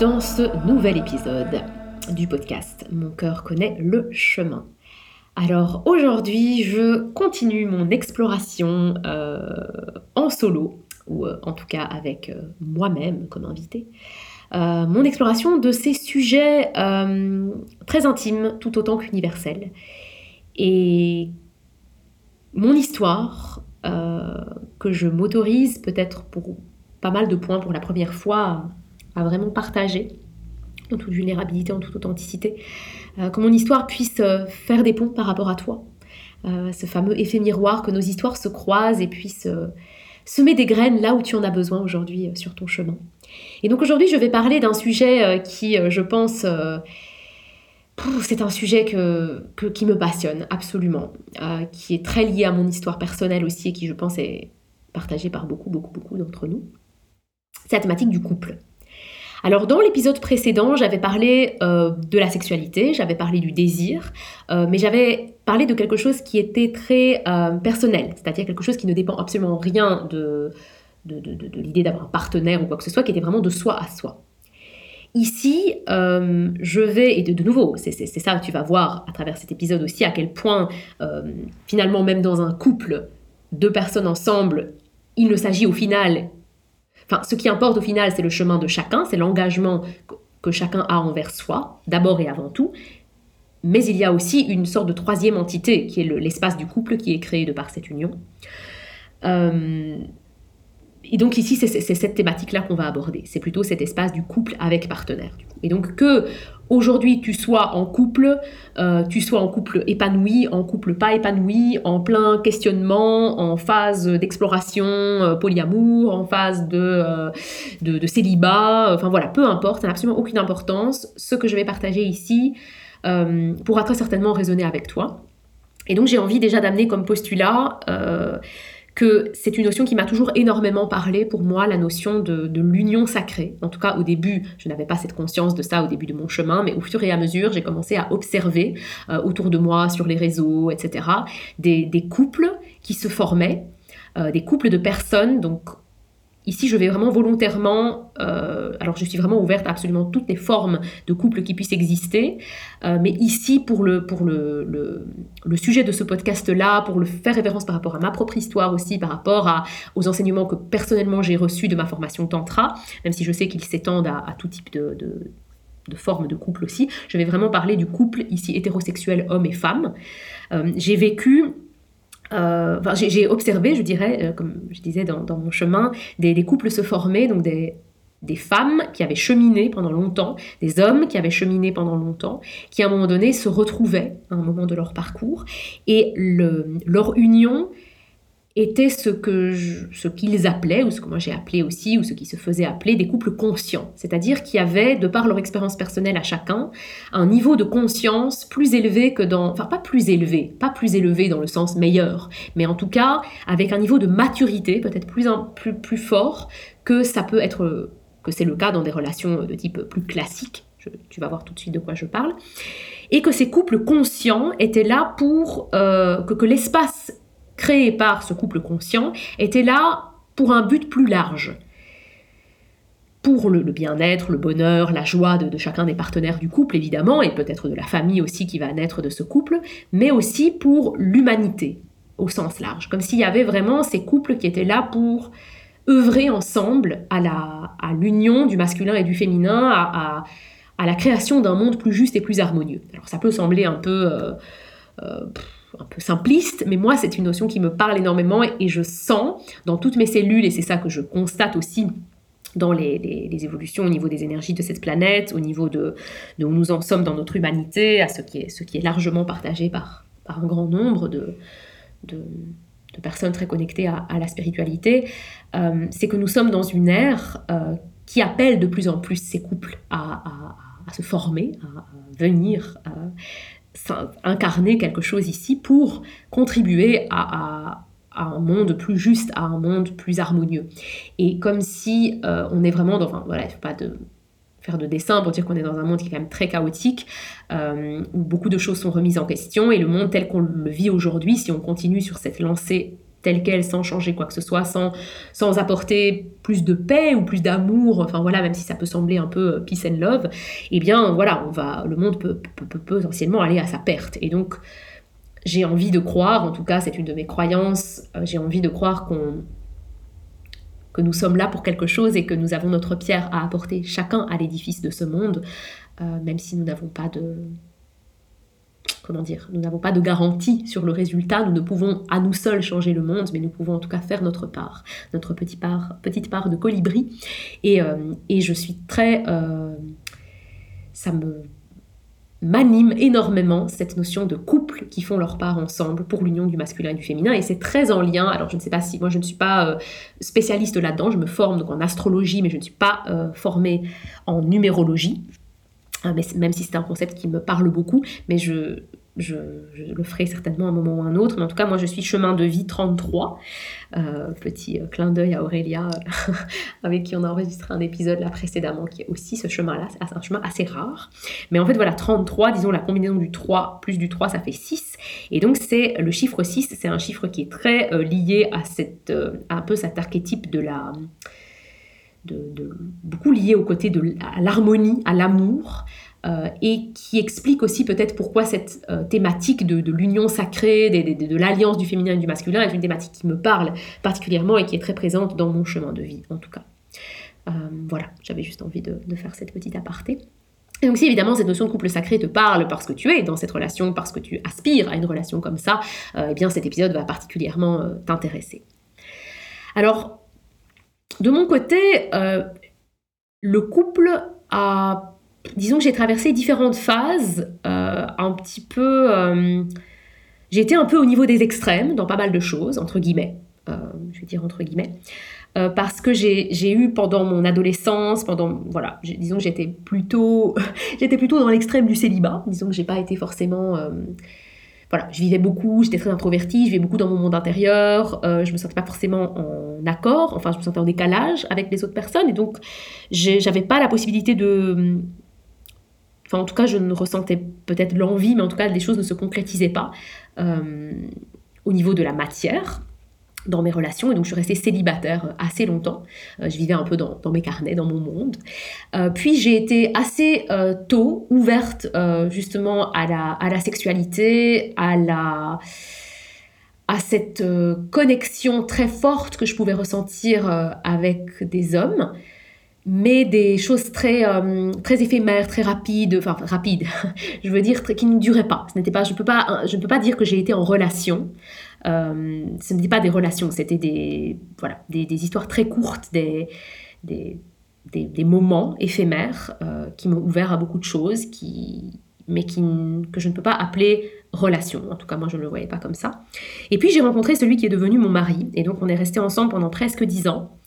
dans ce nouvel épisode du podcast Mon cœur connaît le chemin. Alors aujourd'hui, je continue mon exploration euh, en solo, ou euh, en tout cas avec euh, moi-même comme invité. mon exploration de ces sujets très intimes tout autant qu'universels. Et mon histoire, que je m'autorise peut-être pour pas mal de points pour la première fois à vraiment partager en toute vulnérabilité, en toute authenticité, euh, que mon histoire puisse euh, faire des ponts par rapport à toi. Euh, ce fameux effet miroir, que nos histoires se croisent et puissent semer des graines là où tu en as besoin aujourd'hui sur ton chemin. Et donc aujourd'hui, je vais parler d'un sujet qui, je pense, c'est un sujet que, qui me passionne absolument, qui est très lié à mon histoire personnelle aussi et qui, je pense, est partagé par beaucoup, beaucoup, beaucoup d'entre nous. C'est la thématique du couple. Alors dans l'épisode précédent, j'avais parlé euh, de la sexualité, j'avais parlé du désir, euh, mais j'avais parlé de quelque chose qui était très euh, personnel, c'est-à-dire quelque chose qui ne dépend absolument rien de, l'idée d'avoir un partenaire ou quoi que ce soit, qui était vraiment de soi à soi. Ici, je vais, et de, nouveau, c'est ça tu vas voir à travers cet épisode aussi, à quel point finalement même dans un couple, deux personnes ensemble, il ne s'agit au final Ce qui importe au final, c'est le chemin de chacun, c'est l'engagement que chacun a envers soi, d'abord et avant tout. Mais il y a aussi une sorte de troisième entité, qui est l'espace du couple qui est créé de par cette union. Euh, et donc ici, c'est cette thématique-là qu'on va aborder. C'est plutôt cet espace du couple avec partenaire. Et donc que aujourd'hui tu sois en couple, euh, tu sois en couple épanoui, en couple pas épanoui, en plein questionnement, en phase d'exploration euh, polyamour, en phase de, euh, de, de, célibat, enfin voilà, peu importe, ça n'a absolument aucune importance. Ce que je vais partager ici pourra très certainement résonner avec toi. Et donc j'ai envie déjà d'amener comme postulat que c'est une notion qui m'a toujours énormément parlé pour moi, la notion de, l'union sacrée. En tout cas, au début, je n'avais pas cette conscience de ça au début de mon chemin, mais au fur et à mesure, j'ai commencé à observer euh, autour de moi, sur les réseaux, etc., des, couples qui se formaient, euh, des couples de personnes, donc Ici, je vais vraiment volontairement, euh, alors je suis vraiment ouverte à absolument toutes les formes de couple qui puissent exister, euh, mais ici, pour, le, pour le, le, sujet de ce podcast-là, pour le faire référence par rapport à ma propre histoire aussi, par rapport aux enseignements que personnellement j'ai reçus de ma formation Tantra, même si je sais qu'ils s'étendent à, tout type de, de de formes de couple aussi. Je vais vraiment parler du couple ici hétérosexuel homme et femme. Euh, j'ai vécu euh, j'ai observé, je dirais, euh, comme je disais dans, mon chemin, des, couples se former, donc des, femmes qui avaient cheminé pendant longtemps, des hommes qui avaient cheminé pendant longtemps, qui à un moment donné se retrouvaient à un moment de leur parcours, et le, leur union était ce que ce qu'ils appelaient, ou ce que moi j'ai appelé aussi, ou ce qui se faisait appeler des couples conscients. C'est-à-dire qui avaient, de par leur expérience personnelle à chacun, un niveau de conscience plus élevé que dans... Enfin, pas plus élevé, pas plus élevé dans le sens meilleur, mais en tout cas avec un niveau de maturité peut-être plus, plus, plus fort que ça peut être... que c'est le cas dans des relations de type plus classique. tu vas voir tout de suite de quoi je parle. Et que ces couples conscients étaient là pour euh, que l'espace créé par ce couple conscient était là pour un but plus large. Pour le, bien-être, le bonheur, la joie de, chacun des partenaires du couple, évidemment, et peut-être de la famille aussi qui va naître de ce couple, mais aussi pour l'humanité, au sens large. Comme s'il y avait vraiment ces couples qui étaient là pour œuvrer ensemble à l'union à du masculin et du féminin, à, à, la création d'un monde plus juste et plus harmonieux. Alors ça peut sembler un peu... Euh, euh, un peu simpliste, mais moi c'est une notion qui me parle énormément et, je sens dans toutes mes cellules, et c'est ça que je constate aussi dans les, évolutions au niveau des énergies de cette planète, au niveau de, où nous en sommes dans notre humanité, à ce qui est, ce qui est largement partagé par, par un grand nombre de, de, personnes très connectées à, la spiritualité, euh, c'est que nous sommes dans une ère euh, qui appelle de plus en plus ces couples à, se former, à, venir incarner quelque chose ici pour contribuer à, un monde plus juste, à un monde plus harmonieux. Et comme si euh, on est vraiment dans... Enfin, voilà, il ne faut pas de, faire de dessin pour dire qu'on est dans un monde qui est quand même très chaotique, euh, où beaucoup de choses sont remises en question, et le monde tel qu'on le vit aujourd'hui, si on continue sur cette lancée telle qu'elle, sans changer quoi que ce soit, sans, apporter plus de paix ou plus d'amour, enfin voilà, même si ça peut sembler un peu peace and love, eh bien voilà, on va, le monde peut, peut potentiellement aller à sa perte. Et donc, j'ai envie de croire, en tout cas c'est une de mes croyances, j'ai envie de croire qu'on que nous sommes là pour quelque chose et que nous avons notre pierre à apporter chacun à l'édifice de ce monde, euh, même si nous n'avons pas de comment dire, nous n'avons pas de garantie sur le résultat, nous ne pouvons à nous seuls changer le monde, mais nous pouvons en tout cas faire notre part, notre petite part, petite part de colibri. Et, euh, et je suis très, euh, ça me m'anime énormément cette notion de couple qui font leur part ensemble pour l'union du masculin et du féminin et c'est très en lien alors je ne sais pas si moi je ne suis pas euh, spécialiste là-dedans je me forme donc en astrologie mais je ne suis pas formée en numérologie même si c'est un concept qui me parle beaucoup mais je le ferai certainement à un moment ou à un autre, mais en tout cas, moi je suis chemin de vie 33. Euh, petit euh, clin d'œil à Aurélia, avec qui on a enregistré un épisode là précédemment, qui est aussi ce chemin-là, c'est un chemin assez rare. Mais en fait, voilà, 33, disons la combinaison du 3 plus du 3, ça fait 6. Et donc, c'est le chiffre 6, c'est un chiffre qui est très euh, lié à, cette, un peu cet archétype de la. Beaucoup lié au côté de l'harmonie, à l'amour, euh, et qui explique aussi peut-être pourquoi cette euh, thématique de, l'union sacrée, de, l'alliance du féminin et du masculin est une thématique qui me parle particulièrement et qui est très présente dans mon chemin de vie, en tout cas. Euh, voilà, j'avais juste envie de, faire cette petite aparté. Et donc si évidemment cette notion de couple sacré te parle parce que tu es dans cette relation, parce que tu aspires à une relation comme ça, eh bien cet épisode va particulièrement t'intéresser. Alors, de mon côté, le couple a disons que j'ai traversé différentes phases, euh, un petit peu... Euh, j'ai été un peu au niveau des extrêmes dans pas mal de choses, entre guillemets, euh, je vais dire entre guillemets, parce que j'ai eu pendant mon adolescence, pendant... Voilà, disons que j'étais plutôt, j'étais plutôt dans l'extrême du célibat, disons que j'ai pas été forcément voilà, je vivais beaucoup, j'étais très introvertie, je vivais beaucoup dans mon monde intérieur, je me sentais pas forcément en accord, enfin je me sentais en décalage avec les autres personnes, et donc j'avais pas la possibilité de, Enfin, en tout cas, je ne ressentais peut-être l'envie, mais en tout cas, les choses ne se concrétisaient pas euh, au niveau de la matière dans mes relations. Et donc, je suis restée célibataire assez longtemps. Euh, je vivais un peu dans, mes carnets, dans mon monde. Euh, puis, j'ai été assez tôt ouverte justement à la, sexualité, à la à cette connexion très forte que je pouvais ressentir avec des hommes mais des choses très, euh, très éphémères, très rapides, enfin rapides, je veux dire, qui ne duraient pas. Ce n'était pas, je peux pas, je ne peux pas dire que j'ai été en relation. Euh, ce n'était pas des relations, c'était des, voilà, des, des, histoires très courtes, des, des, des, moments éphémères euh, qui m'ont ouvert à beaucoup de choses, qui, mais qui, que je ne peux pas appeler relation. En tout cas, moi, je ne le voyais pas comme ça. Et puis, j'ai rencontré celui qui est devenu mon mari. Et donc, on est resté ensemble pendant presque dix ans.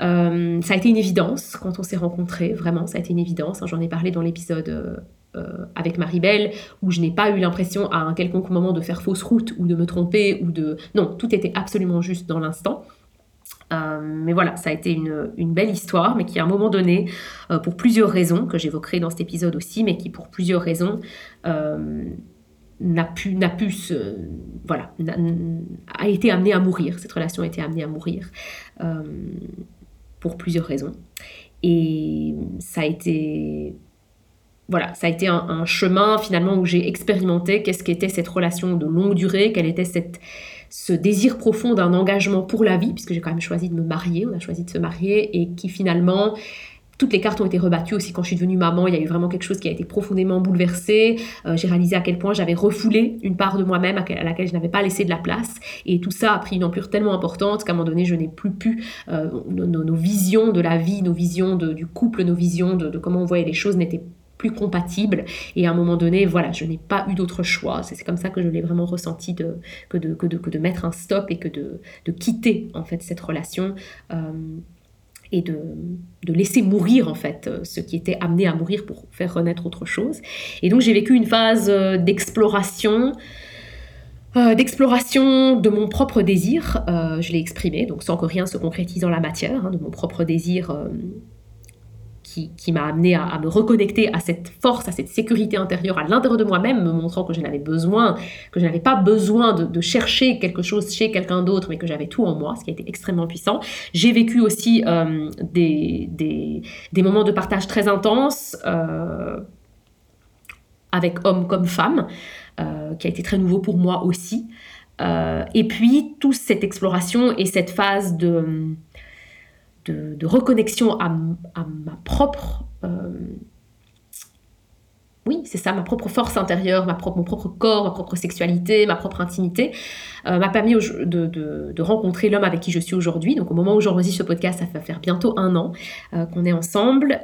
Euh, ça a été une évidence quand on s'est rencontrés, vraiment, ça a été une évidence. J'en ai parlé dans l'épisode euh, euh, avec Marie-Belle, où je n'ai pas eu l'impression à un quelconque moment de faire fausse route ou de me tromper ou de... Non, tout était absolument juste dans l'instant. mais voilà, ça a été une, belle histoire, mais qui à un moment donné, pour plusieurs raisons, que j'évoquerai dans cet épisode aussi, mais qui pour plusieurs raisons n'a pu, n'a pu se, voilà, a, été amenée à mourir. Cette relation a été amenée à mourir pour plusieurs raisons. Et ça a été voilà, ça a été un, chemin finalement où j'ai expérimenté qu'est-ce qu'était cette relation de longue durée, quel était cette, ce désir profond d'un engagement pour la vie, puisque j'ai quand même choisi de me marier, on a choisi de se marier, et qui finalement toutes les cartes ont été rebattues aussi quand je suis devenue maman. Il y a eu vraiment quelque chose qui a été profondément bouleversé. Euh, j'ai réalisé à quel point j'avais refoulé une part de moi-même à, laquelle je n'avais pas laissé de la place. Et tout ça a pris une ampleur tellement importante qu'à un moment donné, je n'ai plus pu. Euh, nos, visions de la vie, nos visions du couple, nos visions de, comment on voyait les choses n'étaient plus compatibles. Et à un moment donné, voilà, je n'ai pas eu d'autre choix. C'est comme ça que je l'ai vraiment ressenti de, que, de, mettre un stop et que de, quitter en fait cette relation. Euh, et de, de, laisser mourir en fait euh, ce qui était amené à mourir pour faire renaître autre chose. Et donc j'ai vécu une phase euh, d'exploration, d'exploration de mon propre désir, je l'ai exprimé, donc sans que rien se concrétise dans la matière, hein, de mon propre désir qui, m'a amené à, me reconnecter à cette force, à cette sécurité intérieure à l'intérieur de moi-même, me montrant que je n'avais besoin, que je n'avais pas besoin de, chercher quelque chose chez quelqu'un d'autre, mais que j'avais tout en moi, ce qui a été extrêmement puissant. J'ai vécu aussi euh, des, moments de partage très intenses euh, avec hommes comme femmes, euh, qui a été très nouveau pour moi aussi. et puis, toute cette exploration et cette phase de de, reconnexion à, ma propre... Euh, oui, c'est ça, ma propre force intérieure, ma propre, mon propre corps, ma propre sexualité, ma propre intimité, euh, m'a permis de, rencontrer l'homme avec qui je suis aujourd'hui. Donc au moment où j'enregistre ce podcast, ça va faire bientôt un an euh, qu'on est ensemble.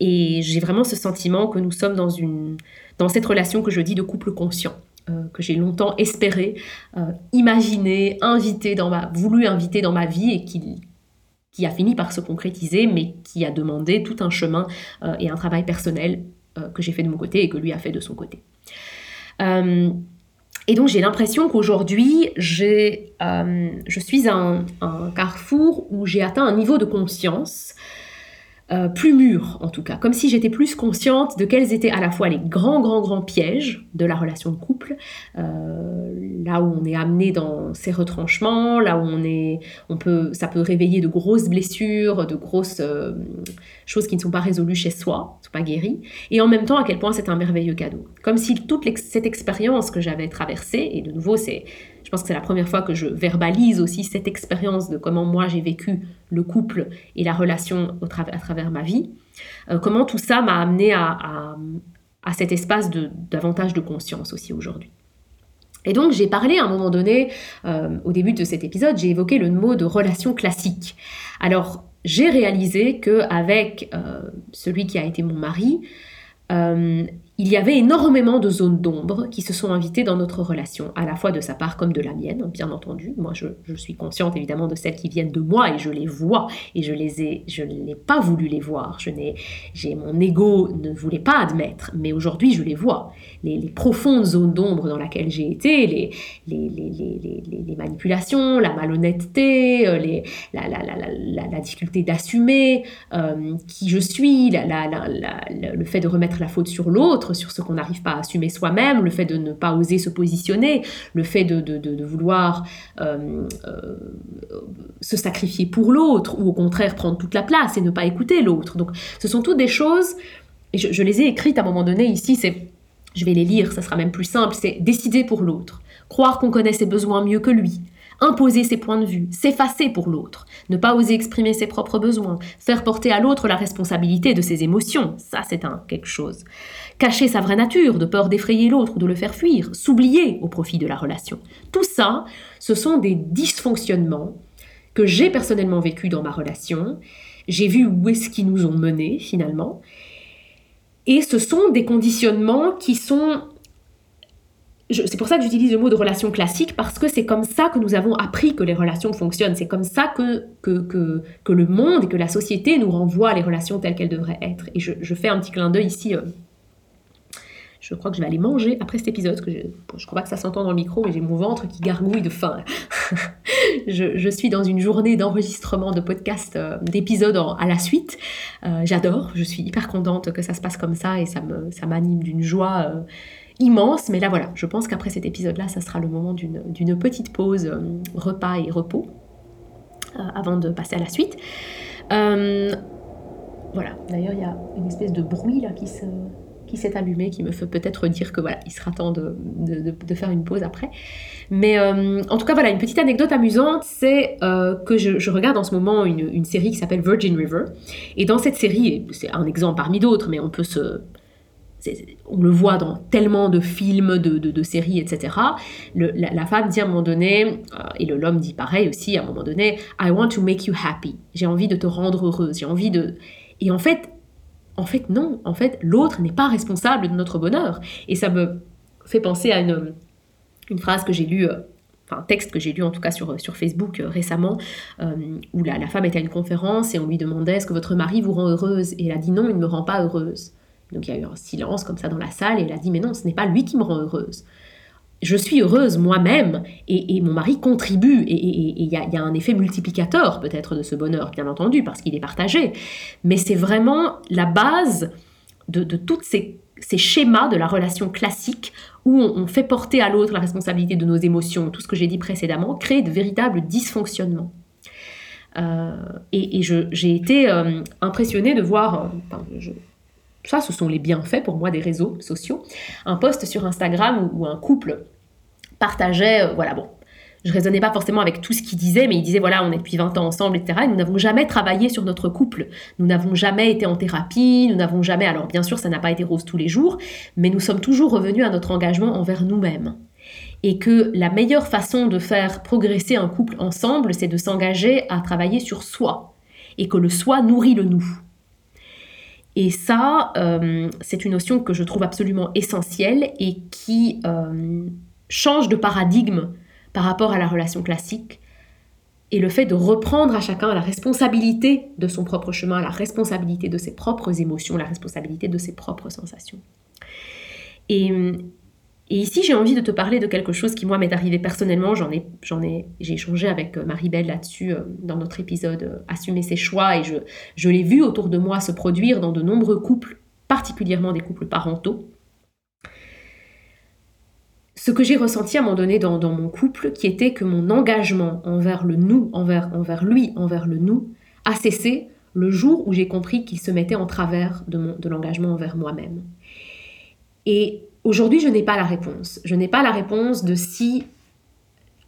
et j'ai vraiment ce sentiment que nous sommes dans, une, dans cette relation que je dis de couple conscient. que j'ai longtemps espéré, imaginé, invité dans ma, voulu inviter dans ma vie et qui, qui a fini par se concrétiser, mais qui a demandé tout un chemin euh, et un travail personnel euh, que j'ai fait de mon côté et que lui a fait de son côté. Euh, et donc j'ai l'impression qu'aujourd'hui, je suis un, carrefour où j'ai atteint un niveau de conscience euh, plus mûre en tout cas, comme si j'étais plus consciente de quels étaient à la fois les grands, grands, grands pièges de la relation de couple, euh, là où on est amené dans ces retranchements, là où on est, on peut, ça peut réveiller de grosses blessures, de grosses euh, choses qui ne sont pas résolues chez soi, ne sont pas guéries, et en même temps à quel point c'est un merveilleux cadeau. Comme si toute cette expérience que j'avais traversée, et de nouveau c'est je pense que c'est la première fois que je verbalise aussi cette expérience de comment moi j'ai vécu le couple et la relation au à travers ma vie. Euh, comment tout ça m'a amené à, à, cet espace de davantage de conscience aussi aujourd'hui. Et donc j'ai parlé à un moment donné, euh, au début de cet épisode, j'ai évoqué le mot de relation classique. Alors j'ai réalisé que avec euh, celui qui a été mon mari, il y avait énormément de zones d'ombre qui se sont invitées dans notre relation, à la fois de sa part comme de la mienne, bien entendu. Moi, je, suis consciente évidemment de celles qui viennent de moi et je les vois et je les ai, je n'ai pas voulu les voir. Je n'ai, j'ai mon ego ne voulait pas admettre, mais aujourd'hui je les vois. Les, profondes zones d'ombre dans lesquelles j'ai été, les, manipulations, la malhonnêteté, euh, la difficulté d'assumer euh, qui je suis, le fait de remettre la faute sur l'autre sur ce qu'on n'arrive pas à assumer soi-même, le fait de ne pas oser se positionner, le fait de, vouloir euh, euh, se sacrifier pour l'autre, ou au contraire prendre toute la place et ne pas écouter l'autre. Donc ce sont toutes des choses, et je, je les ai écrites à un moment donné ici, c'est, je vais les lire, ça sera même plus simple, c'est décider pour l'autre, croire qu'on connaît ses besoins mieux que lui, imposer ses points de vue, s'effacer pour l'autre, ne pas oser exprimer ses propres besoins, faire porter à l'autre la responsabilité de ses émotions, ça c'est un quelque chose. Cacher sa vraie nature, de peur d'effrayer l'autre ou de le faire fuir, s'oublier au profit de la relation. Tout ça, ce sont des dysfonctionnements que j'ai personnellement vécu dans ma relation. J'ai vu où est-ce qu'ils nous ont menés finalement. Et ce sont des conditionnements qui sont c'est pour ça que j'utilise le mot de relation classique, parce que c'est comme ça que nous avons appris que les relations fonctionnent. C'est comme ça que, que, que, le monde et que la société nous renvoient les relations telles qu'elles devraient être. Et je, fais un petit clin d'œil ici. Euh, je crois que je vais aller manger après cet épisode, que je, je crois pas que ça s'entend dans le micro, mais j'ai mon ventre qui gargouille de faim. je, suis dans une journée d'enregistrement de podcast, euh, d'épisodes à la suite. Euh, j'adore, je suis hyper contente que ça se passe comme ça et ça m'anime ça d'une joie immense. Mais là, voilà, je pense qu'après cet épisode-là, ça sera le moment d'une petite pause euh, repas et repos euh, avant de passer à la suite. Euh, voilà, d'ailleurs, il y a une espèce de bruit là qui se qui s'est allumé, qui me fait peut-être dire que voilà, il sera temps de, de, faire une pause après. Mais en tout cas, voilà, une petite anecdote amusante, c'est que je, je, regarde en ce moment une, une série qui s'appelle Virgin River. Et dans cette série, c'est un exemple parmi d'autres, mais on peut se, on le voit dans tellement de films, de, séries, etc. la, femme dit à un moment donné, euh, et l'homme dit pareil aussi à un moment donné, I want to make you happy. J'ai envie de te rendre heureuse. J'ai envie de. Et en fait, en fait non. En fait, l'autre n'est pas responsable de notre bonheur. Et ça me fait penser à une, une phrase que j'ai lue. Euh, enfin, un texte que j'ai lu en tout cas sur, sur Facebook euh, récemment, où la, la femme était à une conférence et on lui demandait est-ce que votre mari vous rend heureuse? Et elle a dit non, il ne me rend pas heureuse. Donc il y a eu un silence comme ça dans la salle et elle a dit mais non, ce n'est pas lui qui me rend heureuse. je suis heureuse moi-même et, mon mari contribue et il y, a, un effet multiplicateur peut-être de ce bonheur, bien entendu, parce qu'il est partagé. Mais c'est vraiment la base de, de tous ces, schémas de la relation classique où on, fait porter à l'autre la responsabilité de nos émotions, tout ce que j'ai dit précédemment, crée de véritables dysfonctionnements. Euh, et, j'ai été euh, impressionnée de voir, euh, ça ce sont les bienfaits pour moi des réseaux sociaux, un post sur Instagram où un couple partageait, euh, voilà, bon, je raisonnais pas forcément avec tout ce qu'il disait, mais il disait voilà, on est depuis 20 ans ensemble, etc. Et nous n'avons jamais travaillé sur notre couple. Nous n'avons jamais été en thérapie, nous n'avons jamais. Alors bien sûr, ça n'a pas été rose tous les jours, mais nous sommes toujours revenus à notre engagement envers nous-mêmes. Et que la meilleure façon de faire progresser un couple ensemble, c'est de s'engager à travailler sur soi. Et que le soi nourrit le nous. Et ça, euh, c'est une notion que je trouve absolument essentielle et qui euh, change de paradigme par rapport à la relation classique et le fait de reprendre à chacun la responsabilité de son propre chemin, la responsabilité de ses propres émotions, la responsabilité de ses propres sensations. Ici, j'ai envie de te parler de quelque chose qui, moi, m'est arrivé personnellement. J'en ai, j'en ai, j'ai échangé avec euh, Marie-Belle là-dessus euh, dans notre épisode euh, Assumer ses choix et je, je l'ai vu autour de moi se produire dans de nombreux couples, particulièrement des couples parentaux ce que j'ai ressenti à un moment donné dans, mon couple, qui était que mon engagement envers le nous, envers, envers lui, envers le nous, a cessé le jour où j'ai compris qu'il se mettait en travers de, de l'engagement envers moi-même. Et aujourd'hui, je n'ai pas la réponse. Je n'ai pas la réponse de si,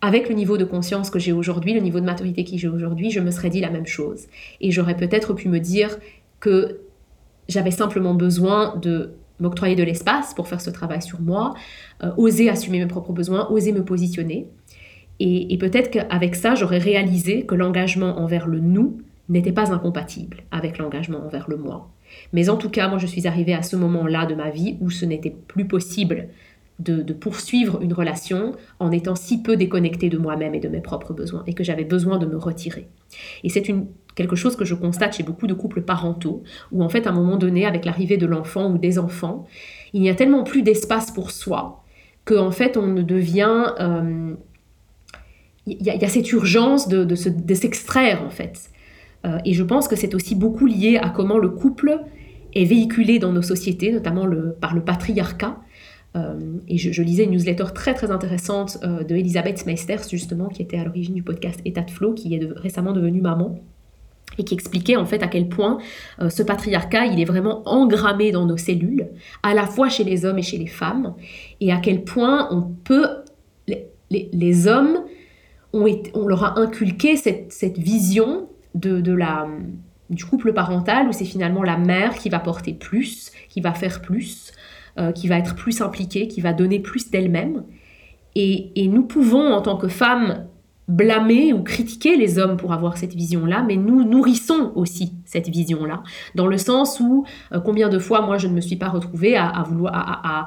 avec le niveau de conscience que j'ai aujourd'hui, le niveau de maturité que j'ai aujourd'hui, je me serais dit la même chose. Et j'aurais peut-être pu me dire que j'avais simplement besoin de m'octroyer de l'espace pour faire ce travail sur moi, euh, oser assumer mes propres besoins, oser me positionner. Et, peut-être qu'avec ça, j'aurais réalisé que l'engagement envers le nous n'était pas incompatible avec l'engagement envers le moi. Mais en tout cas, moi, je suis arrivée à ce moment-là de ma vie où ce n'était plus possible de, de, poursuivre une relation en étant si peu déconnectée de moi-même et de mes propres besoins, et que j'avais besoin de me retirer. Et c'est une quelque chose que je constate chez beaucoup de couples parentaux, où en fait à un moment donné, avec l'arrivée de l'enfant ou des enfants, il n'y a tellement plus d'espace pour soi qu'en fait on ne devient... Euh, il y, a cette urgence de, de, s'extraire en fait. Euh, et je pense que c'est aussi beaucoup lié à comment le couple est véhiculé dans nos sociétés, notamment par le patriarcat. Euh, et je, lisais une newsletter très très intéressante de Elisabeth Meisters, justement, qui était à l'origine du podcast État de Flow, qui est récemment devenue maman et qui expliquait en fait à quel point euh, ce patriarcat, il est vraiment engrammé dans nos cellules, à la fois chez les hommes et chez les femmes, et à quel point on peut, les, hommes, ont on leur a inculqué cette, vision de, la, du couple parental où c'est finalement la mère qui va porter plus, qui va faire plus, euh, qui va être plus impliquée, qui va donner plus d'elle-même. Et, et nous pouvons, en tant que femmes, blâmer ou critiquer les hommes pour avoir cette vision-là, mais nous nourrissons aussi cette vision-là, dans le sens où euh, combien de fois moi je ne me suis pas retrouvée à, vouloir à,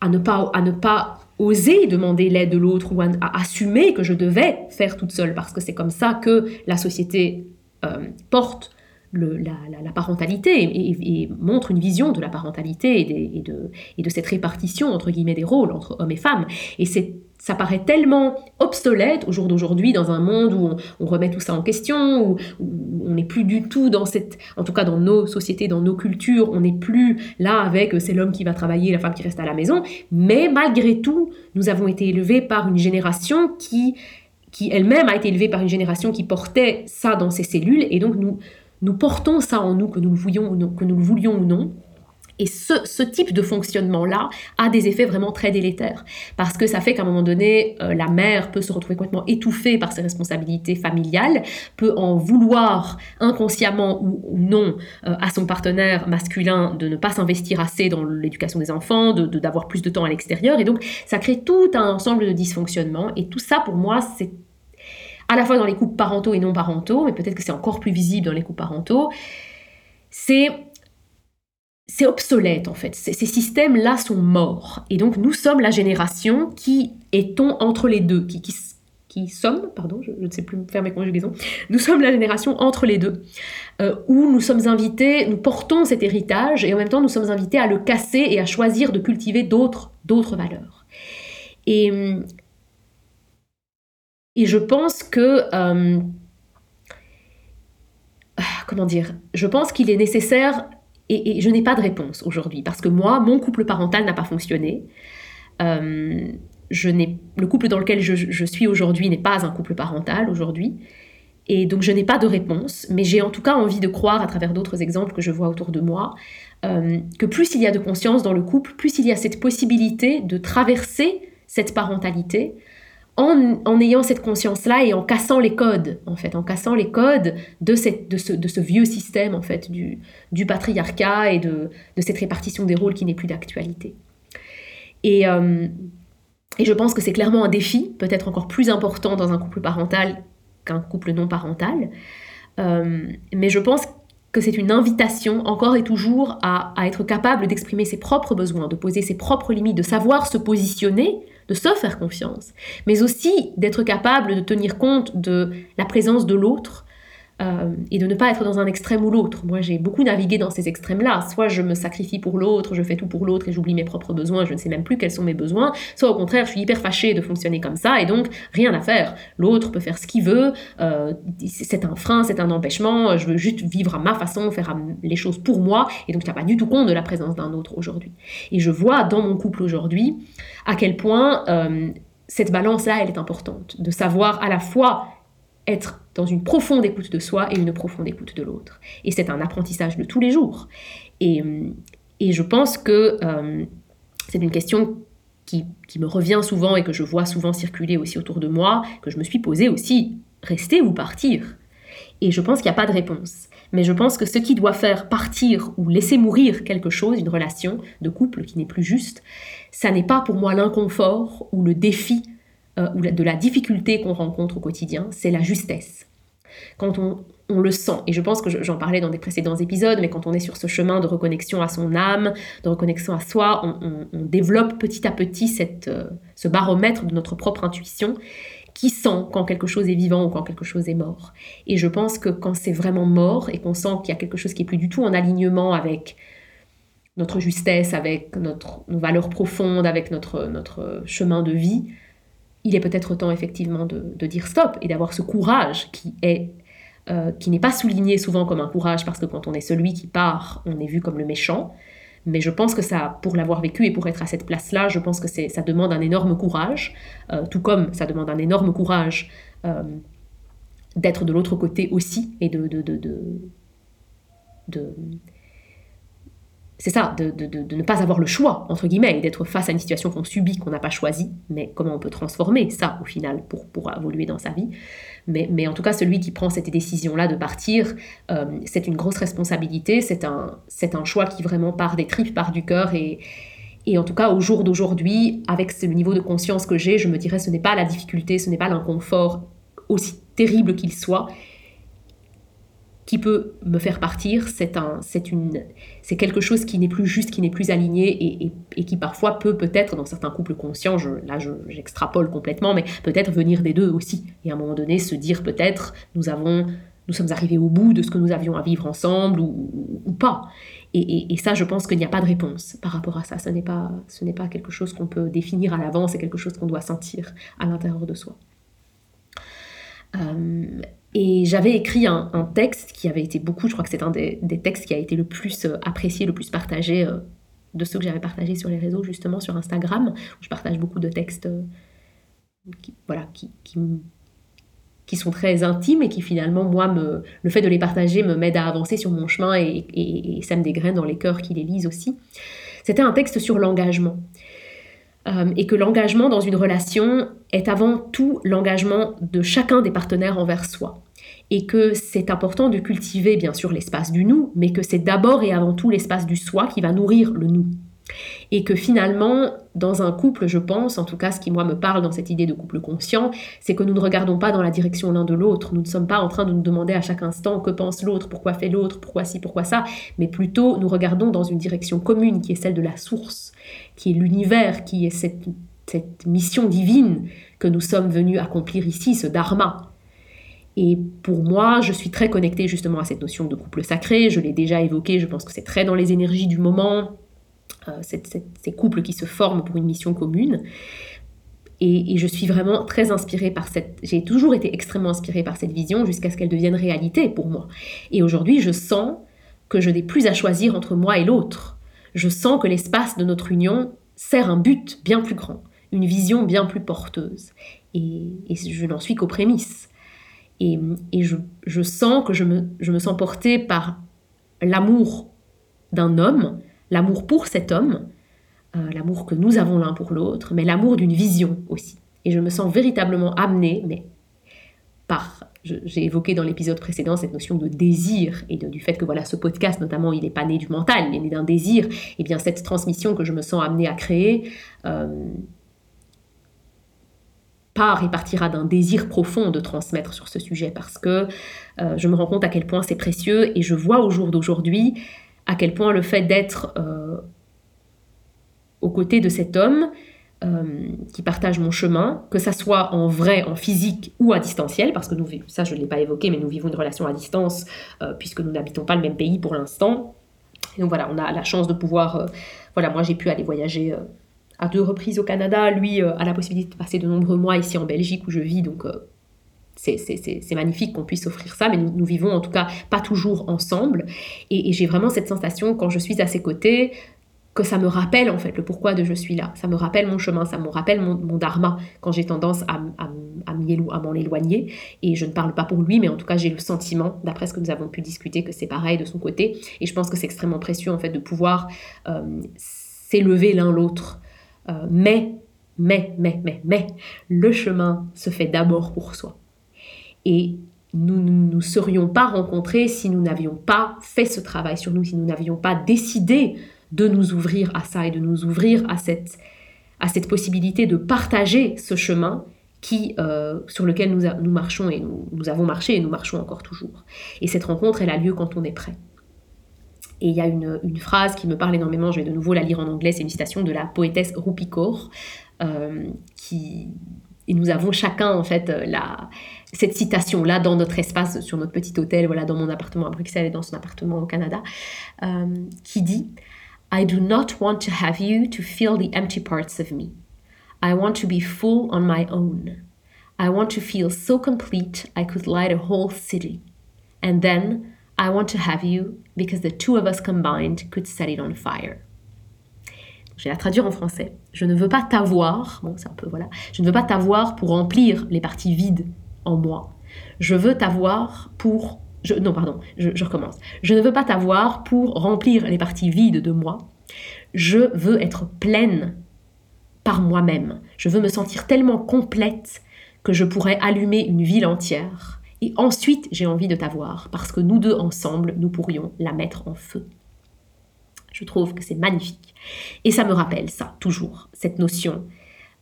à, ne pas à ne pas oser demander l'aide de l'autre ou à, assumer que je devais faire toute seule parce que c'est comme ça que la société euh, porte la, parentalité et, montre une vision de la parentalité et, de, et de cette répartition entre guillemets des rôles entre hommes et femmes. Et c'est ça paraît tellement obsolète au jour d'aujourd'hui dans un monde où on, remet tout ça en question, où, on n'est plus du tout dans cette, en tout cas dans nos sociétés, dans nos cultures, on n'est plus là avec euh, c'est l'homme qui va travailler, la femme qui reste à la maison. Mais malgré tout, nous avons été élevés par une génération qui, qui elle-même a été élevée par une génération qui portait ça dans ses cellules, et donc nous, nous portons ça en nous, que nous le voulions ou non. Que nous le voulions ou non. Et ce, type de fonctionnement-là a des effets vraiment très délétères. Parce que ça fait qu'à un moment donné, euh, la mère peut se retrouver complètement étouffée par ses responsabilités familiales, peut en vouloir inconsciemment ou, non euh, à son partenaire masculin de ne pas s'investir assez dans l'éducation des enfants, de, d'avoir plus de temps à l'extérieur. Et donc, ça crée tout un ensemble de dysfonctionnements. Et tout ça, pour moi, c'est à la fois dans les couples parentaux et non parentaux, mais peut-être que c'est encore plus visible dans les couples parentaux. C'est c'est obsolète en fait. Ces systèmes-là sont morts. Et donc nous sommes la génération qui est-on entre les deux, qui, qui, sommes, pardon, je, ne sais plus faire mes conjugaisons, nous sommes la génération entre les deux, euh, où nous sommes invités, nous portons cet héritage et en même temps nous sommes invités à le casser et à choisir de cultiver d'autres, d'autres valeurs. Et, et je pense que... Euh, ah, comment dire Je pense qu'il est nécessaire, et, je n'ai pas de réponse aujourd'hui, parce que moi, mon couple parental n'a pas fonctionné. Euh, le couple dans lequel je, suis aujourd'hui n'est pas un couple parental aujourd'hui. Et donc je n'ai pas de réponse, mais j'ai en tout cas envie de croire, à travers d'autres exemples que je vois autour de moi, euh, que plus il y a de conscience dans le couple, plus il y a cette possibilité de traverser cette parentalité en, ayant cette conscience-là et en cassant les codes, en fait, en cassant les codes de, cette, de, ce, de ce, vieux système, en fait, du, du patriarcat et de, de, cette répartition des rôles qui n'est plus d'actualité. Et, euh, et je pense que c'est clairement un défi, peut-être encore plus important dans un couple parental qu'un couple non parental. Euh, mais je pense que c'est une invitation encore et toujours à, à être capable d'exprimer ses propres besoins, de poser ses propres limites, de savoir se positionner de se faire confiance, mais aussi d'être capable de tenir compte de la présence de l'autre, euh, et de ne pas être dans un extrême ou l'autre. Moi, j'ai beaucoup navigué dans ces extrêmes-là. Soit je me sacrifie pour l'autre, je fais tout pour l'autre et j'oublie mes propres besoins, je ne sais même plus quels sont mes besoins. Soit au contraire, je suis hyper fâchée de fonctionner comme ça et donc rien à faire. L'autre peut faire ce qu'il veut, euh, c'est un frein, c'est un empêchement, je veux juste vivre à ma façon, faire les choses pour moi et donc tu n'as pas du tout compte de la présence d'un autre aujourd'hui. Et je vois dans mon couple aujourd'hui à quel point euh, cette balance-là, elle est importante. De savoir à la fois être dans une profonde écoute de soi et une profonde écoute de l'autre. Et c'est un apprentissage de tous les jours. Et, euh, et je pense que euh, c'est une question qui, qui, me revient souvent et que je vois souvent circuler aussi autour de moi, que je me suis posée aussi, rester ou partir Et je pense qu'il n'y a pas de réponse. Mais je pense que ce qui doit faire partir ou laisser mourir quelque chose, une relation de couple qui n'est plus juste, ça n'est pas pour moi l'inconfort ou le défi euh, ou de la difficulté qu'on rencontre au quotidien, c'est la justesse. Quand on, le sent, et je pense que j'en parlais dans des précédents épisodes, mais quand on est sur ce chemin de reconnexion à son âme, de reconnexion à soi, on, développe petit à petit cette, euh, ce baromètre de notre propre intuition qui sent quand quelque chose est vivant ou quand quelque chose est mort. Et je pense que quand c'est vraiment mort et qu'on sent qu'il y a quelque chose qui est plus du tout en alignement avec notre justesse, avec notre, nos valeurs profondes, avec notre, notre chemin de vie, il est peut-être temps effectivement de, dire stop et d'avoir ce courage qui est euh, qui n'est pas souligné souvent comme un courage parce que quand on est celui qui part, on est vu comme le méchant. Mais je pense que ça, pour l'avoir vécu et pour être à cette place-là, je pense que ça demande un énorme courage, euh, tout comme ça demande un énorme courage euh, d'être de l'autre côté aussi et de, c'est ça, de, ne pas avoir le choix, entre guillemets, d'être face à une situation qu'on subit, qu'on n'a pas choisie, mais comment on peut transformer ça, au final, pour, pour évoluer dans sa vie. Mais, mais en tout cas, celui qui prend cette décision-là de partir, euh, c'est une grosse responsabilité, c'est un, c'est un choix qui vraiment part des tripes, part du cœur, et, et en tout cas, au jour d'aujourd'hui, avec le niveau de conscience que j'ai, je me dirais, ce n'est pas la difficulté, ce n'est pas l'inconfort, aussi terrible qu'il soit, qui peut me faire partir, c'est un, c'est une, c'est quelque chose qui n'est plus juste, qui n'est plus aligné et, qui parfois peut peut-être dans certains couples conscients, là j'extrapole complètement, mais peut-être venir des deux aussi et à un moment donné se dire peut-être nous avons, nous sommes arrivés au bout de ce que nous avions à vivre ensemble ou, pas. Et, ça, je pense qu'il n'y a pas de réponse par rapport à ça. Ce n'est pas, ce n'est pas quelque chose qu'on peut définir à l'avance, c'est quelque chose qu'on doit sentir à l'intérieur de soi. Euh, et j'avais écrit un, texte qui avait été beaucoup, je crois que c'est un des, textes qui a été le plus euh, apprécié, le plus partagé euh, de ceux que j'avais partagés sur les réseaux, justement sur Instagram, où je partage beaucoup de textes euh, qui, voilà, qui, sont très intimes et qui finalement, moi, me, le fait de les partager me m'aide à avancer sur mon chemin et, et, et sème des graines dans les cœurs qui les lisent aussi. C'était un texte sur l'engagement. Et que l'engagement dans une relation est avant tout l'engagement de chacun des partenaires envers soi. Et que c'est important de cultiver bien sûr l'espace du nous, mais que c'est d'abord et avant tout l'espace du soi qui va nourrir le nous. Et que finalement, dans un couple, je pense, en tout cas ce qui moi me parle dans cette idée de couple conscient, c'est que nous ne regardons pas dans la direction l'un de l'autre, nous ne sommes pas en train de nous demander à chaque instant que pense l'autre, pourquoi fait l'autre, pourquoi ci, pourquoi ça, mais plutôt nous regardons dans une direction commune qui est celle de la source, qui est l'univers, qui est cette cette mission divine que nous sommes venus accomplir ici, ce dharma. Et pour moi, je suis très connectée justement à cette notion de couple sacré, je l'ai déjà évoqué, je pense que c'est très dans les énergies du moment, euh, ces couples qui se forment pour une mission commune. Et, je suis vraiment très inspirée par cette... J'ai toujours été extrêmement inspirée par cette vision jusqu'à ce qu'elle devienne réalité pour moi. Et aujourd'hui, je sens que je n'ai plus à choisir entre moi et l'autre. Je sens que l'espace de notre union sert un but bien plus grand, une vision bien plus porteuse. Et, je n'en suis qu'aux prémices. Et, je, sens que je me, je me sens portée par l'amour d'un homme, l'amour pour cet homme, euh, l'amour que nous avons l'un pour l'autre, mais l'amour d'une vision aussi. Et je me sens véritablement amenée, mais par, j'ai évoqué dans l'épisode précédent cette notion de désir et du fait que voilà ce podcast notamment il n'est pas né du mental, il est né d'un désir. Et eh bien cette transmission que je me sens amenée à créer euh, part et partira d'un désir profond de transmettre sur ce sujet parce que euh, je me rends compte à quel point c'est précieux et je vois au jour d'aujourd'hui à quel point le fait d'être aux côtés de cet homme euh, qui partage mon chemin, que ça soit en vrai, en physique ou à distanciel, parce que nous, ça je ne l'ai pas évoqué, mais nous vivons une relation à distance euh, puisque nous n'habitons pas le même pays pour l'instant. donc voilà, on a la chance de pouvoir, euh, voilà, moi j'ai pu aller voyager à deux reprises au Canada, lui a la possibilité de passer de nombreux mois ici en Belgique où je vis, donc c'est magnifique qu'on puisse offrir ça, mais nous, vivons en tout cas pas toujours ensemble. Et, j'ai vraiment cette sensation quand je suis à ses côtés que ça me rappelle en fait le pourquoi de je suis là. Ça me rappelle mon chemin, ça me rappelle mon, dharma quand j'ai tendance à, à, à m'en éloigner. Et je ne parle pas pour lui, mais en tout cas j'ai le sentiment, d'après ce que nous avons pu discuter, que c'est pareil de son côté. Et je pense que c'est extrêmement précieux en fait de pouvoir euh, s'élever l'un l'autre. Euh, mais, mais, mais, mais, mais, le chemin se fait d'abord pour soi. Et nous ne nous serions pas rencontrés si nous n'avions pas fait ce travail sur nous, si nous n'avions pas décidé de nous ouvrir à ça et de nous ouvrir à cette, à cette possibilité de partager ce chemin qui, euh, sur lequel nous, nous marchons et nous, avons marché et nous marchons encore toujours. Et cette rencontre, elle a lieu quand on est prêt. Et il y a une, phrase qui me parle énormément, je vais de nouveau la lire en anglais, c'est une citation de la poétesse Rupi Kaur, euh, qui, et nous avons chacun en fait la, cette citation là dans notre espace, sur notre petit hôtel, voilà, dans mon appartement à Bruxelles et dans son appartement au Canada, euh, qui dit I do not want to have you to fill the empty parts of me. I want to be full on my own. I want to feel so complete I could light a whole city. And then I want to have you because the two of us combined could set it on fire. Je vais la traduire en français. Je ne veux pas t'avoir, bon, c'est un peu voilà. Je ne veux pas t'avoir pour remplir les parties vides en moi. Je veux t'avoir pour non, pardon, je, recommence. Je ne veux pas t'avoir pour remplir les parties vides de moi. Je veux être pleine par moi-même. Je veux me sentir tellement complète que je pourrais allumer une ville entière. Et ensuite, j'ai envie de t'avoir, parce que nous deux ensemble, nous pourrions la mettre en feu. Je trouve que c'est magnifique. Et ça me rappelle ça, toujours, cette notion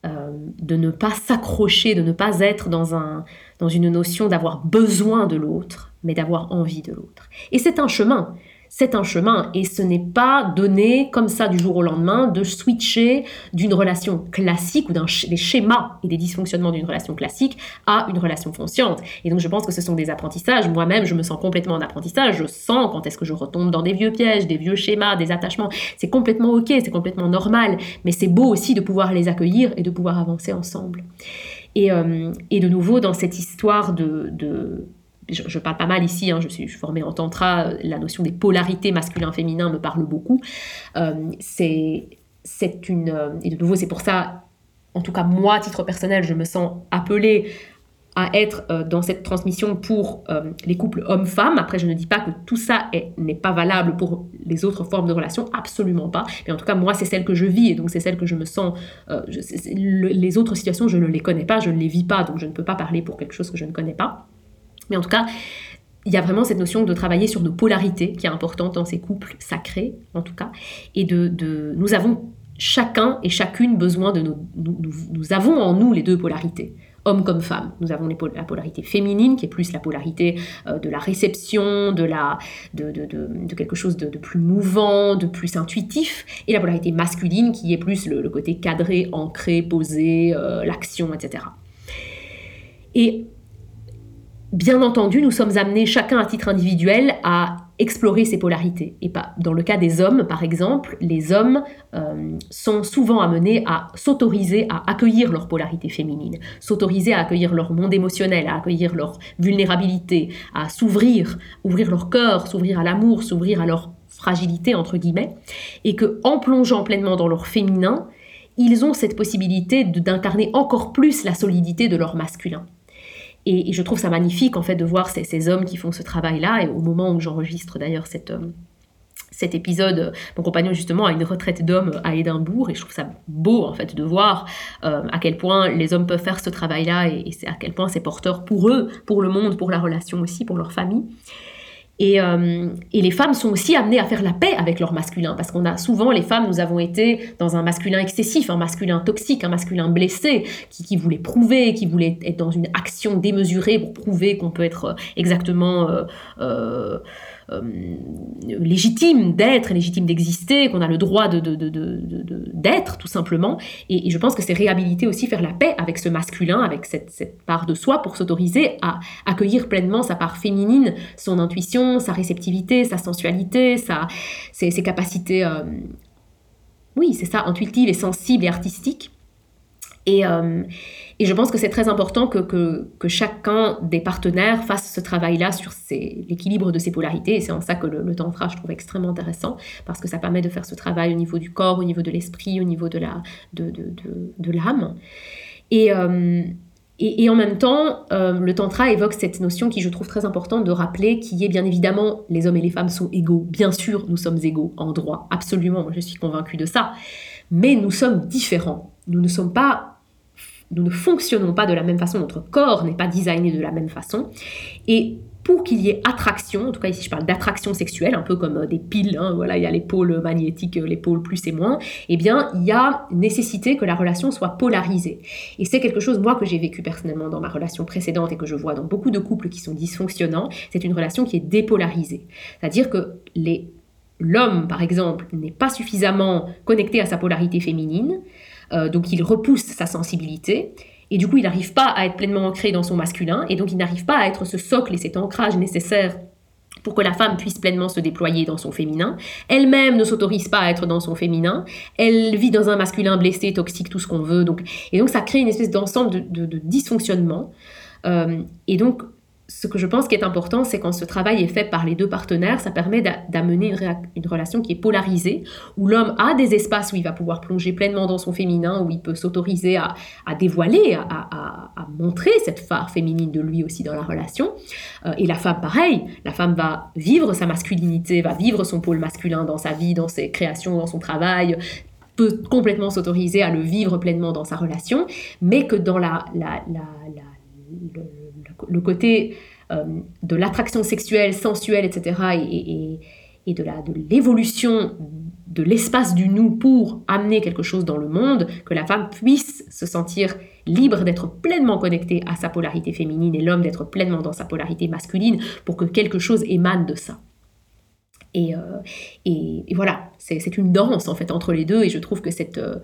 euh, de ne pas s'accrocher, de ne pas être dans, un, dans une notion d'avoir besoin de l'autre, mais d'avoir envie de l'autre. Et c'est un chemin c'est un chemin et ce n'est pas donné comme ça du jour au lendemain de switcher d'une relation classique ou d'un des schémas et des dysfonctionnements d'une relation classique à une relation consciente. Et donc je pense que ce sont des apprentissages. Moi-même, je me sens complètement en apprentissage. Je sens quand est-ce que je retombe dans des vieux pièges, des vieux schémas, des attachements. C'est complètement ok, c'est complètement normal. Mais c'est beau aussi de pouvoir les accueillir et de pouvoir avancer ensemble. Et, euh, et de nouveau, dans cette histoire de, de je, parle pas mal ici, hein, je, suis, formée en tantra, la notion des polarités masculin-féminin me parle beaucoup. Euh, c'est une... Euh, et de nouveau, c'est pour ça, en tout cas moi, à titre personnel, je me sens appelée à être euh, dans cette transmission pour les couples hommes-femmes. Après, je ne dis pas que tout ça n'est pas valable pour les autres formes de relations, absolument pas. Mais en tout cas, moi, c'est celle que je vis et donc c'est celle que je me sens. les autres situations, je ne les connais pas, je ne les vis pas, donc je ne peux pas parler pour quelque chose que je ne connais pas. Mais en tout cas, il y a vraiment cette notion de travailler sur nos polarités qui est importante dans ces couples sacrés, en tout cas. Et de, nous avons chacun et chacune besoin de nos. Nous, avons en nous les deux polarités, homme comme femme. Nous avons la polarité féminine, qui est plus la polarité euh, de la réception, de, la, de, de, quelque chose de, plus mouvant, de plus intuitif, et la polarité masculine, qui est plus le, côté cadré, ancré, posé, euh, l'action, etc. Et Bien entendu, nous sommes amenés chacun à titre individuel à explorer ces polarités. Et pas dans le cas des hommes, par exemple, les hommes euh, sont souvent amenés à s'autoriser à accueillir leur polarité féminine, s'autoriser à accueillir leur monde émotionnel, à accueillir leur vulnérabilité, à s'ouvrir, ouvrir leur cœur, s'ouvrir à l'amour, s'ouvrir à leur fragilité entre guillemets, et que en plongeant pleinement dans leur féminin, ils ont cette possibilité d'incarner encore plus la solidité de leur masculin. Et, je trouve ça magnifique en fait de voir ces, hommes qui font ce travail-là. Et au moment où j'enregistre d'ailleurs cette, euh, cet épisode, mon compagnon justement a une retraite d'hommes à Édimbourg et je trouve ça beau en fait de voir euh, à quel point les hommes peuvent faire ce travail-là et, et à quel point c'est porteur pour eux, pour le monde, pour la relation aussi, pour leur famille. Euh, et, les femmes sont aussi amenées à faire la paix avec leur masculin, parce qu'on a souvent, les femmes, nous avons été dans un masculin excessif, un masculin toxique, un masculin blessé, qui, voulait prouver, qui voulait être dans une action démesurée pour prouver qu'on peut être exactement... Euh, euh, légitime d'être, légitime d'exister, qu'on a le droit de, d'être tout simplement. Et, je pense que c'est réhabiliter aussi, faire la paix avec ce masculin, avec cette, part de soi pour s'autoriser à accueillir pleinement sa part féminine, son intuition, sa réceptivité, sa sensualité, sa, ses, capacités, euh, oui, c'est ça, intuitives et sensibles et artistiques. Et, euh, et je pense que c'est très important que, que, chacun des partenaires fasse ce travail-là sur l'équilibre de ses polarités. C'est en ça que le, tantra, je trouve extrêmement intéressant, parce que ça permet de faire ce travail au niveau du corps, au niveau de l'esprit, au niveau de l'âme. De, de, de, et, euh, et, et, en même temps, euh, le tantra évoque cette notion qui je trouve très importante de rappeler, qui est bien évidemment, les hommes et les femmes sont égaux. Bien sûr, nous sommes égaux en droit, absolument, je suis convaincue de ça. Mais nous sommes différents. Nous ne sommes pas nous ne fonctionnons pas de la même façon, notre corps n'est pas designé de la même façon. Et pour qu'il y ait attraction, en tout cas ici je parle d'attraction sexuelle, un peu comme euh, des piles, hein, voilà, il y a les pôles magnétiques, euh, les pôles plus et moins, eh bien il y a nécessité que la relation soit polarisée. Et c'est quelque chose, moi, que j'ai vécu personnellement dans ma relation précédente et que je vois dans beaucoup de couples qui sont dysfonctionnants, c'est une relation qui est dépolarisée. C'est-à-dire que l'homme, par exemple, n'est pas suffisamment connecté à sa polarité féminine, euh, donc il repousse sa sensibilité. Et du coup, il n'arrive pas à être pleinement ancré dans son masculin. Et donc, il n'arrive pas à être ce socle et cet ancrage nécessaire pour que la femme puisse pleinement se déployer dans son féminin. Elle-même ne s'autorise pas à être dans son féminin. Elle vit dans un masculin blessé, toxique, tout ce qu'on veut. Donc, et donc, ça crée une espèce d'ensemble de, dysfonctionnement. Euh, et donc, ce que je pense qui est important, c'est quand ce travail est fait par les deux partenaires, ça permet d'amener une, relation qui est polarisée, où l'homme a des espaces où il va pouvoir plonger pleinement dans son féminin, où il peut s'autoriser à, dévoiler, à, montrer cette phare féminine de lui aussi dans la relation. Euh, et la femme, pareil, la femme va vivre sa masculinité, va vivre son pôle masculin dans sa vie, dans ses créations, dans son travail, peut complètement s'autoriser à le vivre pleinement dans sa relation, mais que dans la, le côté euh, de l'attraction sexuelle, sensuelle, etc., et, et de l'évolution de l'espace du nous pour amener quelque chose dans le monde, que la femme puisse se sentir libre d'être pleinement connectée à sa polarité féminine et l'homme d'être pleinement dans sa polarité masculine pour que quelque chose émane de ça. Et, euh, et, voilà, c'est une danse en fait entre les deux et je trouve que cette, euh,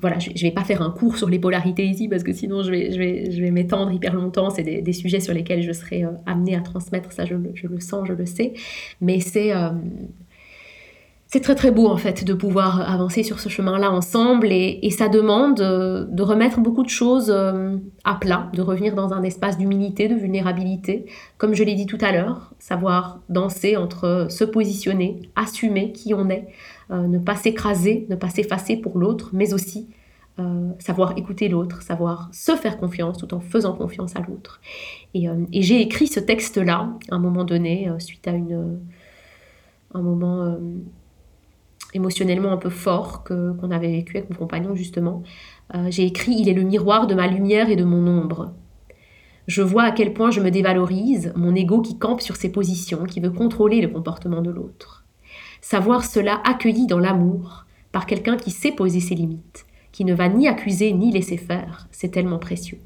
voilà, je ne vais pas faire un cours sur les polarités ici parce que sinon je vais, je vais, je vais m'étendre hyper longtemps. C'est des, sujets sur lesquels je serai euh, amenée à transmettre, ça je, le sens, je le sais. Mais c'est euh, c'est très très beau en fait de pouvoir avancer sur ce chemin-là ensemble et, et, ça demande euh, de remettre beaucoup de choses à plat, de revenir dans un espace d'humilité, de vulnérabilité. Comme je l'ai dit tout à l'heure, savoir danser entre se positionner, assumer qui on est. Euh, ne pas s'écraser, ne pas s'effacer pour l'autre, mais aussi euh, savoir écouter l'autre, savoir se faire confiance tout en faisant confiance à l'autre. Et, euh, j'ai écrit ce texte-là à un moment donné, suite à une, un moment émotionnellement un peu fort que, qu'on avait vécu avec mon compagnon justement. j'ai écrit Il est le miroir de ma lumière et de mon ombre. Je vois à quel point je me dévalorise, mon ego qui campe sur ses positions, qui veut contrôler le comportement de l'autre. Savoir cela accueilli dans l'amour, par quelqu'un qui sait poser ses limites, qui ne va ni accuser ni laisser faire, c'est tellement précieux.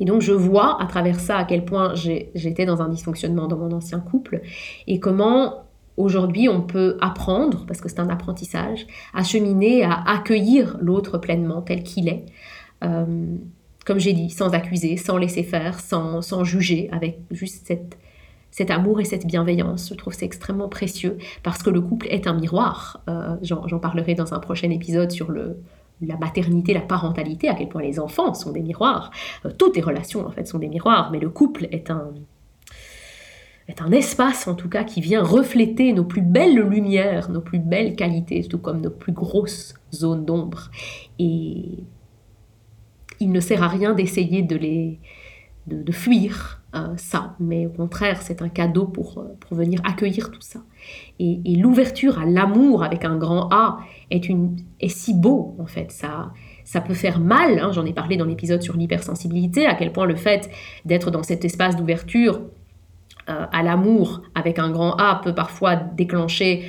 Et donc je vois à travers ça à quel point j'étais dans un dysfonctionnement dans mon ancien couple et comment aujourd'hui on peut apprendre, parce que c'est un apprentissage, à cheminer, à accueillir l'autre pleinement tel qu'il est. Euh, comme j'ai dit, sans accuser, sans laisser faire, sans, sans juger, avec juste cette cet amour et cette bienveillance. Je trouve c'est extrêmement précieux parce que le couple est un miroir. Euh, j'en parlerai dans un prochain épisode sur le, la maternité, la parentalité, à quel point les enfants sont des miroirs. Euh, toutes les relations en fait sont des miroirs, mais le couple est un, est un espace en tout cas qui vient refléter nos plus belles lumières, nos plus belles qualités, tout comme nos plus grosses zones d'ombre. Et il ne sert à rien d'essayer de les de, fuir euh, ça, mais au contraire, c'est un cadeau pour, euh, pour venir accueillir tout ça. Et, l'ouverture à l'amour avec un grand A est, une, est si beau, en fait. Ça, ça peut faire mal, hein. j'en ai parlé dans l'épisode sur l'hypersensibilité, à quel point le fait d'être dans cet espace d'ouverture euh, à l'amour avec un grand A peut parfois déclencher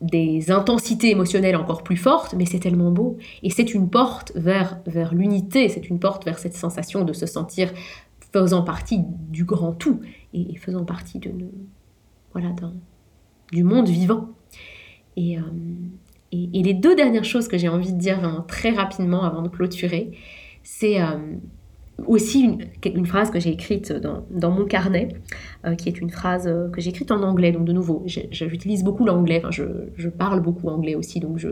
des intensités émotionnelles encore plus fortes, mais c'est tellement beau. Et c'est une porte vers, vers l'unité, c'est une porte vers cette sensation de se sentir faisant partie du grand tout et faisant partie de, voilà, du monde vivant. Euh, et, et, les deux dernières choses que j'ai envie de dire hein, très rapidement avant de clôturer, c'est euh, aussi une, phrase que j'ai écrite dans, dans mon carnet, euh, qui est une phrase que j'ai écrite en anglais. Donc de nouveau, j'utilise beaucoup l'anglais, je, je, parle beaucoup anglais aussi, donc je,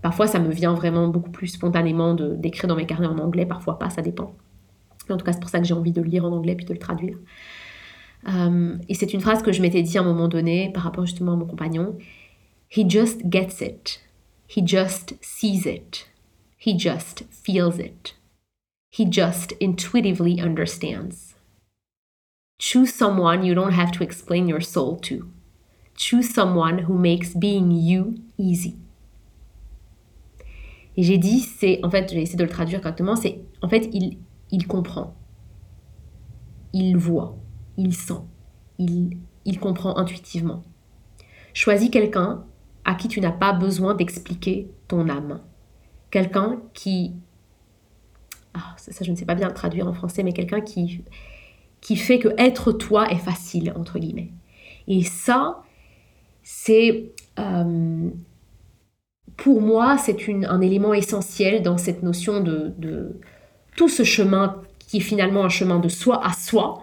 parfois ça me vient vraiment beaucoup plus spontanément d'écrire dans mes carnets en anglais, parfois pas, ça dépend. En tout cas, c'est pour ça que j'ai envie de le lire en anglais puis de le traduire. Euh, et c'est une phrase que je m'étais dit à un moment donné par rapport justement à mon compagnon. He just gets it. He just sees it. He just feels it. He just intuitively understands. Choose someone you don't have to explain your soul to. Choose someone who makes being you easy. Et j'ai dit, c'est, en fait, j'ai essayé de le traduire correctement, c'est, en fait, il, il comprend, il voit, il sent, il, il comprend intuitivement. Choisis quelqu'un à qui tu n'as pas besoin d'expliquer ton âme. Quelqu'un qui... Ah, ça, je ne sais pas bien traduire en français, mais quelqu'un qui, qui fait que être toi est facile, entre guillemets. Et ça, c'est... Euh, pour moi, c'est un élément essentiel dans cette notion de tout ce chemin qui est finalement un chemin de soi à soi,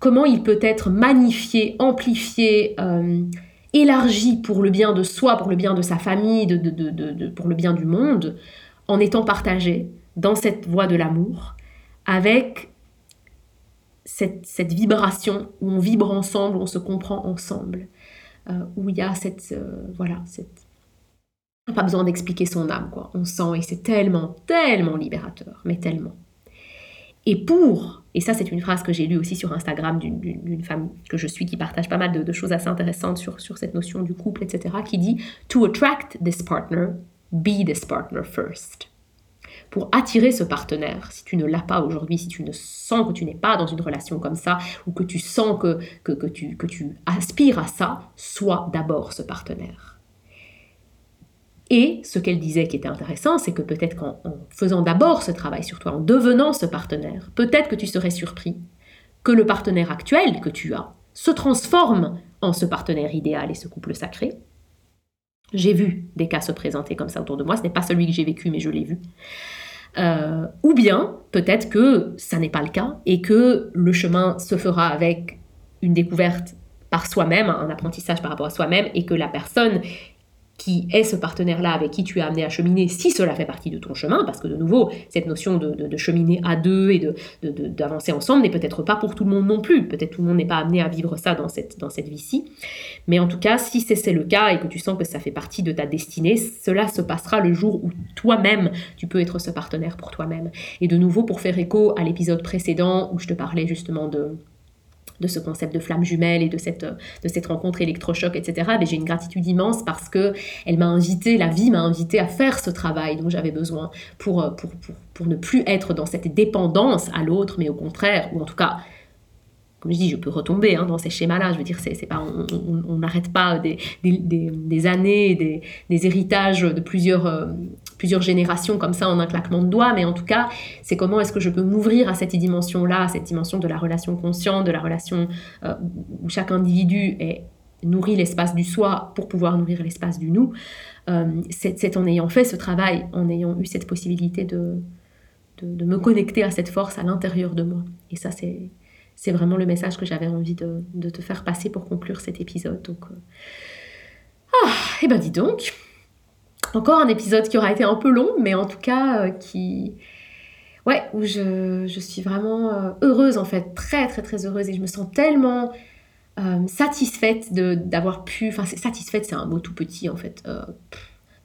comment il peut être magnifié, amplifié, euh, élargi pour le bien de soi, pour le bien de sa famille, de, pour le bien du monde, en étant partagé dans cette voie de l'amour, avec cette, vibration où on vibre ensemble, on se comprend ensemble, euh, où il y a cette, euh, voilà, cette, pas besoin d'expliquer son âme, quoi. On sent et c'est tellement, tellement libérateur, mais tellement. Et pour, et ça c'est une phrase que j'ai lue aussi sur Instagram d'une femme que je suis qui partage pas mal de, choses assez intéressantes sur, sur cette notion du couple, etc., qui dit To attract this partner, be this partner first. Pour attirer ce partenaire, si tu ne l'as pas aujourd'hui, si tu ne sens que tu n'es pas dans une relation comme ça, ou que tu sens que, que, que, tu, que tu aspires à ça, sois d'abord ce partenaire. Et ce qu'elle disait qui était intéressant, c'est que peut-être qu'en faisant d'abord ce travail sur toi, en devenant ce partenaire, peut-être que tu serais surpris que le partenaire actuel que tu as se transforme en ce partenaire idéal et ce couple sacré. J'ai vu des cas se présenter comme ça autour de moi, ce n'est pas celui que j'ai vécu, mais je l'ai vu. Euh, ou bien peut-être que ça n'est pas le cas et que le chemin se fera avec une découverte par soi-même, un apprentissage par rapport à soi-même, et que la personne qui est ce partenaire-là avec qui tu es amené à cheminer, si cela fait partie de ton chemin, parce que de nouveau, cette notion de, cheminer à deux et d'avancer ensemble n'est peut-être pas pour tout le monde non plus. Peut-être tout le monde n'est pas amené à vivre ça dans cette, dans cette vie-ci. Mais en tout cas, si c'est le cas et que tu sens que ça fait partie de ta destinée, cela se passera le jour où toi-même, tu peux être ce partenaire pour toi-même. Et de nouveau, pour faire écho à l'épisode précédent où je te parlais justement de de ce concept de flamme jumelle et de cette, de cette rencontre électrochoc, etc. Mais j'ai une gratitude immense parce que elle m'a invité, la vie m'a invité à faire ce travail dont j'avais besoin pour, pour, pour, pour, ne plus être dans cette dépendance à l'autre, mais au contraire, ou en tout cas comme je dis, je peux retomber hein, dans ces schémas-là. Je veux dire, c'est, pas, on n'arrête pas des, des, des, années, des, des, héritages de plusieurs, euh, plusieurs générations comme ça en un claquement de doigts, mais en tout cas, c'est comment est-ce que je peux m'ouvrir à cette dimension-là, à cette dimension de la relation consciente, de la relation euh, où chaque individu est, nourrit l'espace du soi pour pouvoir nourrir l'espace du nous. Euh, c'est, en ayant fait ce travail, en ayant eu cette possibilité de, de, de me connecter à cette force à l'intérieur de moi. Et ça, c'est c'est vraiment le message que j'avais envie de, te faire passer pour conclure cet épisode. Donc, euh, ah, et eh ben dis donc, encore un épisode qui aura été un peu long, mais en tout cas qui, ouais, où je, suis vraiment heureuse en fait, très très très heureuse. Et je me sens tellement satisfaite d'avoir pu, enfin satisfaite c'est un mot tout petit en fait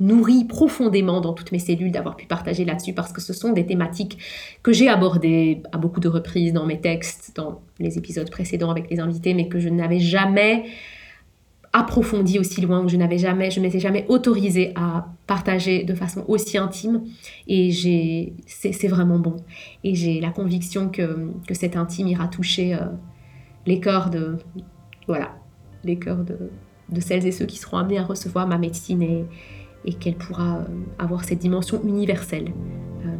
nourri profondément dans toutes mes cellules d'avoir pu partager là-dessus parce que ce sont des thématiques que j'ai abordées à beaucoup de reprises dans mes textes, dans les épisodes précédents avec les invités, mais que je n'avais jamais approfondi aussi loin, que je n'avais jamais, je m'étais jamais autorisée à partager de façon aussi intime. Et j'ai, c'est, vraiment bon. Et j'ai la conviction que, que cet intime ira toucher euh, les cœurs de, voilà, les cœurs de, de celles et ceux qui seront amenés à recevoir ma médecine et, et qu'elle pourra euh, avoir cette dimension universelle euh,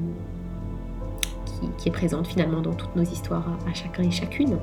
qui, est présente finalement dans toutes nos histoires à, chacun et chacune.